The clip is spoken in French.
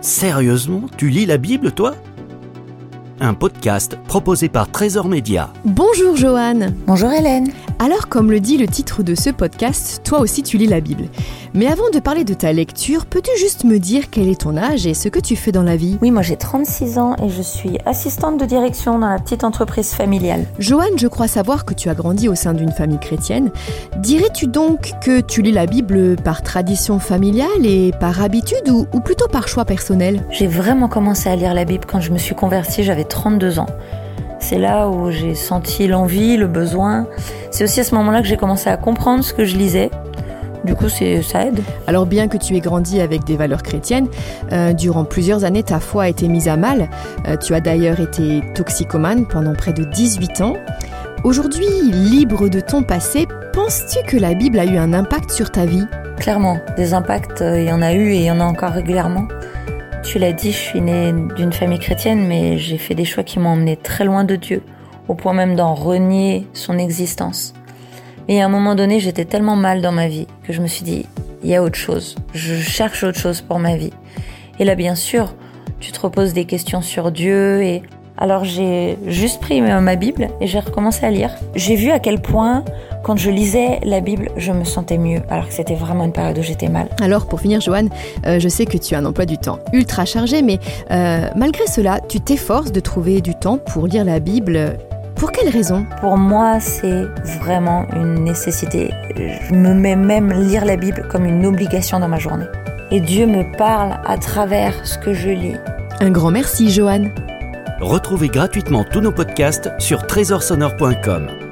Sérieusement, tu lis la Bible, toi? Un podcast proposé par Trésor Média. Bonjour Joanne Bonjour Hélène Alors comme le dit le titre de ce podcast, toi aussi tu lis la Bible. Mais avant de parler de ta lecture, peux-tu juste me dire quel est ton âge et ce que tu fais dans la vie? Oui, moi j'ai 36 ans et je suis assistante de direction dans la petite entreprise familiale. Joanne, je crois savoir que tu as grandi au sein d'une famille chrétienne. Dirais-tu donc que tu lis la Bible par tradition familiale et par habitude ou, ou plutôt par choix personnel? J'ai vraiment commencé à lire la Bible quand je me suis convertie, j'avais 32 ans. C'est là où j'ai senti l'envie, le besoin. C'est aussi à ce moment-là que j'ai commencé à comprendre ce que je lisais. Du coup, c'est, ça aide. Alors bien que tu aies grandi avec des valeurs chrétiennes, euh, durant plusieurs années ta foi a été mise à mal. Euh, tu as d'ailleurs été toxicomane pendant près de 18 ans. Aujourd'hui, libre de ton passé, penses-tu que la Bible a eu un impact sur ta vie? Clairement, des impacts, euh, il y en a eu et il y en a encore régulièrement. Tu l'as dit, je suis née d'une famille chrétienne, mais j'ai fait des choix qui m'ont emmené très loin de Dieu, au point même d'en renier son existence. Et à un moment donné, j'étais tellement mal dans ma vie que je me suis dit, il y a autre chose. Je cherche autre chose pour ma vie. Et là, bien sûr, tu te reposes des questions sur Dieu et alors j'ai juste pris ma Bible et j'ai recommencé à lire. J'ai vu à quel point, quand je lisais la Bible, je me sentais mieux, alors que c'était vraiment une période où j'étais mal. Alors pour finir, Joanne, euh, je sais que tu as un emploi du temps ultra chargé, mais euh, malgré cela, tu t'efforces de trouver du temps pour lire la Bible. Pour quelle raison Pour moi, c'est vraiment une nécessité. Je me mets même lire la Bible comme une obligation dans ma journée. Et Dieu me parle à travers ce que je lis. Un grand merci, Joanne. Retrouvez gratuitement tous nos podcasts sur trésorsonore.com.